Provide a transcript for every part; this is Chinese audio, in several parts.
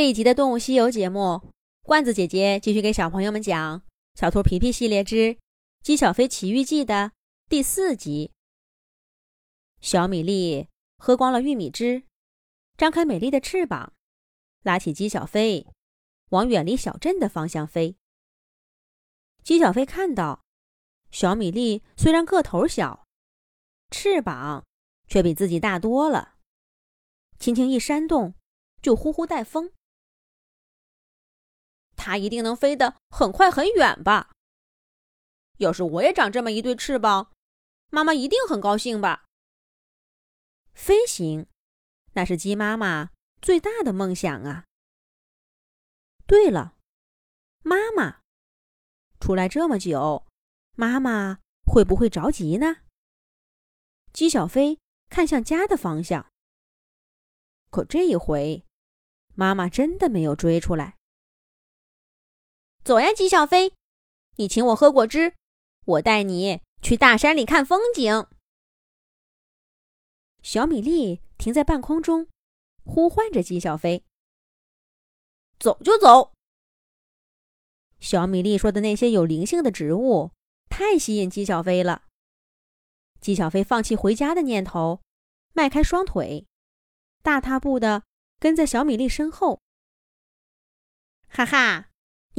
这一集的《动物西游》节目，罐子姐姐继续给小朋友们讲《小兔皮皮系列之鸡小飞奇遇记》的第四集。小米粒喝光了玉米汁，张开美丽的翅膀，拉起鸡小飞，往远离小镇的方向飞。鸡小飞看到，小米粒虽然个头小，翅膀却比自己大多了，轻轻一扇动，就呼呼带风。它一定能飞得很快很远吧？要是我也长这么一对翅膀，妈妈一定很高兴吧？飞行，那是鸡妈妈最大的梦想啊！对了，妈妈出来这么久，妈妈会不会着急呢？鸡小飞看向家的方向，可这一回，妈妈真的没有追出来。走呀，鸡小飞，你请我喝果汁，我带你去大山里看风景。小米粒停在半空中，呼唤着鸡小飞：“走就走。”小米粒说的那些有灵性的植物太吸引鸡小飞了。鸡小飞放弃回家的念头，迈开双腿，大踏步的跟在小米粒身后。哈哈。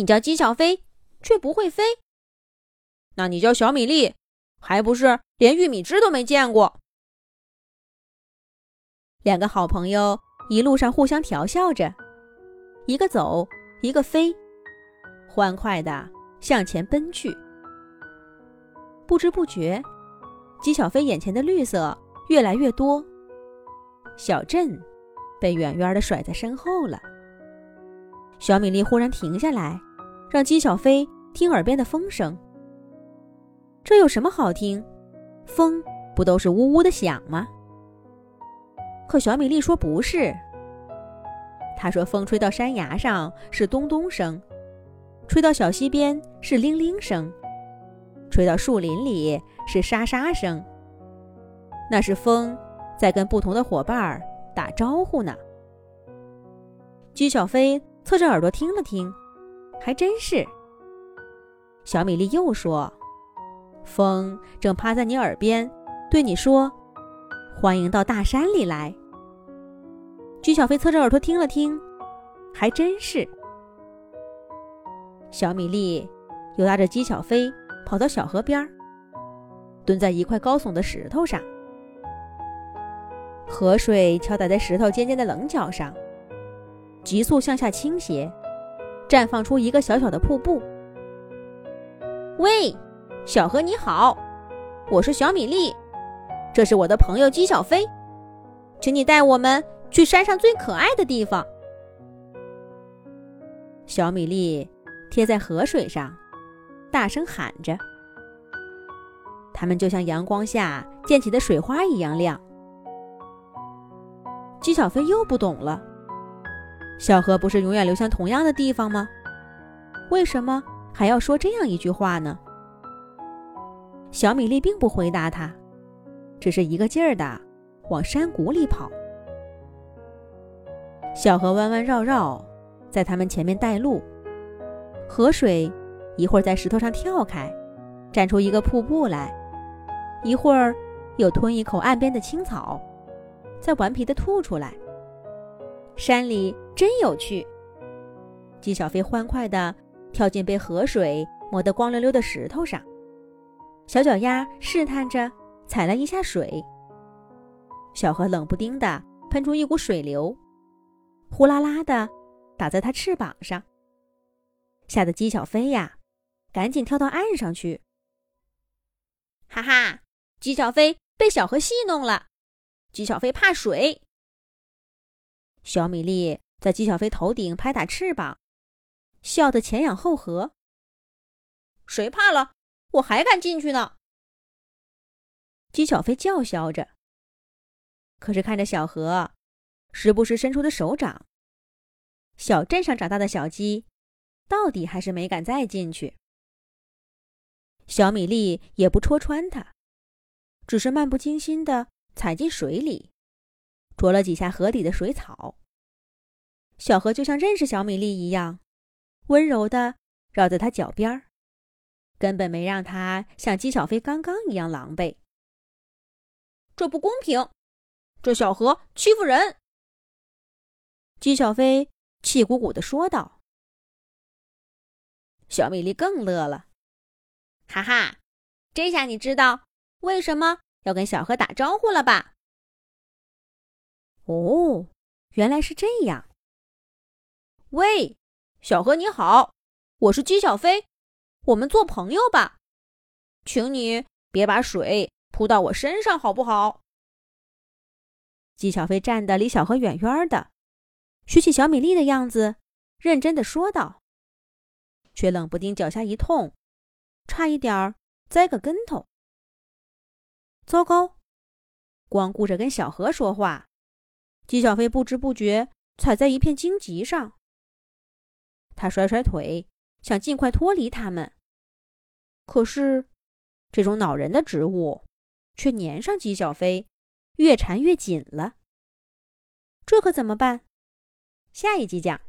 你叫鸡小飞，却不会飞。那你叫小米粒，还不是连玉米汁都没见过？两个好朋友一路上互相调笑着，一个走，一个飞，欢快的向前奔去。不知不觉，鸡小飞眼前的绿色越来越多，小镇被远远的甩在身后了。小米粒忽然停下来，让鸡小飞听耳边的风声。这有什么好听？风不都是呜呜的响吗？可小米粒说不是。他说风吹到山崖上是咚咚声，吹到小溪边是铃铃声，吹到树林里是沙沙声。那是风在跟不同的伙伴打招呼呢。鸡小飞。侧着耳朵听了听，还真是。小米粒又说：“风正趴在你耳边，对你说，欢迎到大山里来。”鸡小飞侧着耳朵听了听，还真是。小米粒又拉着鸡小飞跑到小河边，蹲在一块高耸的石头上，河水敲打在石头尖尖的棱角上。急速向下倾斜，绽放出一个小小的瀑布。喂，小河你好，我是小米粒，这是我的朋友姬小飞，请你带我们去山上最可爱的地方。小米粒贴在河水上，大声喊着，它们就像阳光下溅起的水花一样亮。姬小飞又不懂了。小河不是永远流向同样的地方吗？为什么还要说这样一句话呢？小米粒并不回答他，只是一个劲儿的往山谷里跑。小河弯弯绕绕，在他们前面带路。河水一会儿在石头上跳开，站出一个瀑布来；一会儿又吞一口岸边的青草，再顽皮的吐出来。山里真有趣。鸡小飞欢快地跳进被河水磨得光溜溜的石头上，小脚丫试探着踩了一下水。小河冷不丁地喷出一股水流，呼啦啦地打在它翅膀上，吓得鸡小飞呀，赶紧跳到岸上去。哈哈，鸡小飞被小河戏弄了。鸡小飞怕水。小米粒在鸡小飞头顶拍打翅膀，笑得前仰后合。谁怕了？我还敢进去呢！鸡小飞叫嚣着。可是看着小河时不时伸出的手掌，小镇上长大的小鸡，到底还是没敢再进去。小米粒也不戳穿它，只是漫不经心地踩进水里。啄了几下河底的水草，小河就像认识小米粒一样，温柔的绕在他脚边儿，根本没让他像姬小飞刚刚一样狼狈。这不公平，这小河欺负人！姬小飞气鼓鼓的说道。小米粒更乐了，哈哈，这下你知道为什么要跟小河打招呼了吧？哦，原来是这样。喂，小何你好，我是姬小飞，我们做朋友吧，请你别把水扑到我身上好不好？姬小飞站得离小河远远的，学起小米粒的样子，认真的说道。却冷不丁脚下一痛，差一点儿栽个跟头。糟糕，光顾着跟小何说话，姬小飞不知不觉踩在一片荆棘上。他甩甩腿，想尽快脱离他们，可是这种恼人的植物却粘上姬小飞，越缠越紧了。这可怎么办？下一集讲。